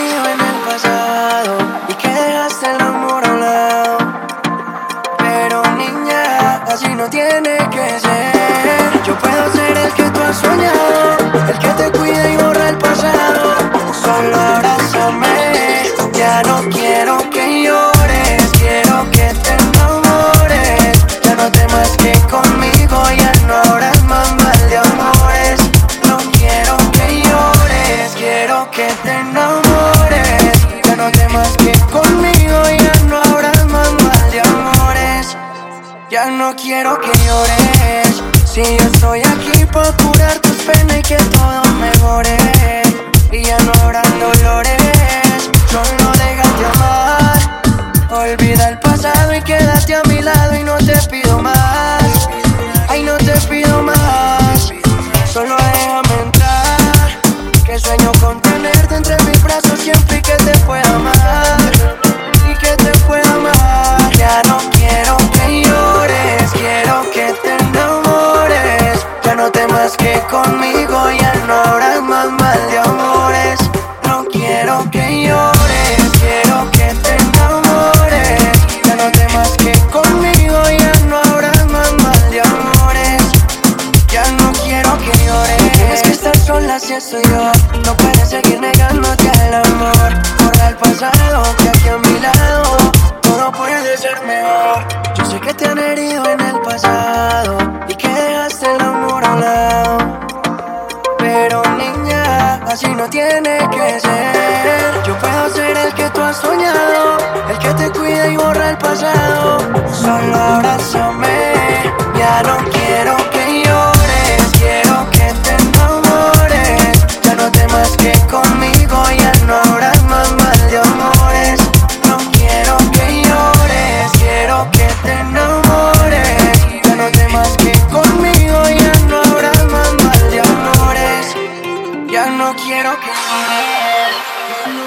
frío en el pasado y que dejaste el amor a un lado. Pero niña, así no tiene que ser. Yo puedo ser el que tú has soñado. quiero que llores. Si yo estoy aquí para curar tus penas y que todo mejore. Y ya no habrán dolores. Solo déjate amar. Olvida el pasado y quédate a mi lado No puedes seguir negándote al amor. Borra el pasado que aquí a mi lado todo puede ser mejor. Yo sé que te han herido en el pasado y que dejaste el amor al lado. Pero niña, así no tiene que ser. Yo puedo ser el que tú has soñado, el que te cuida y borra el pasado. Solo abrázame. Okay.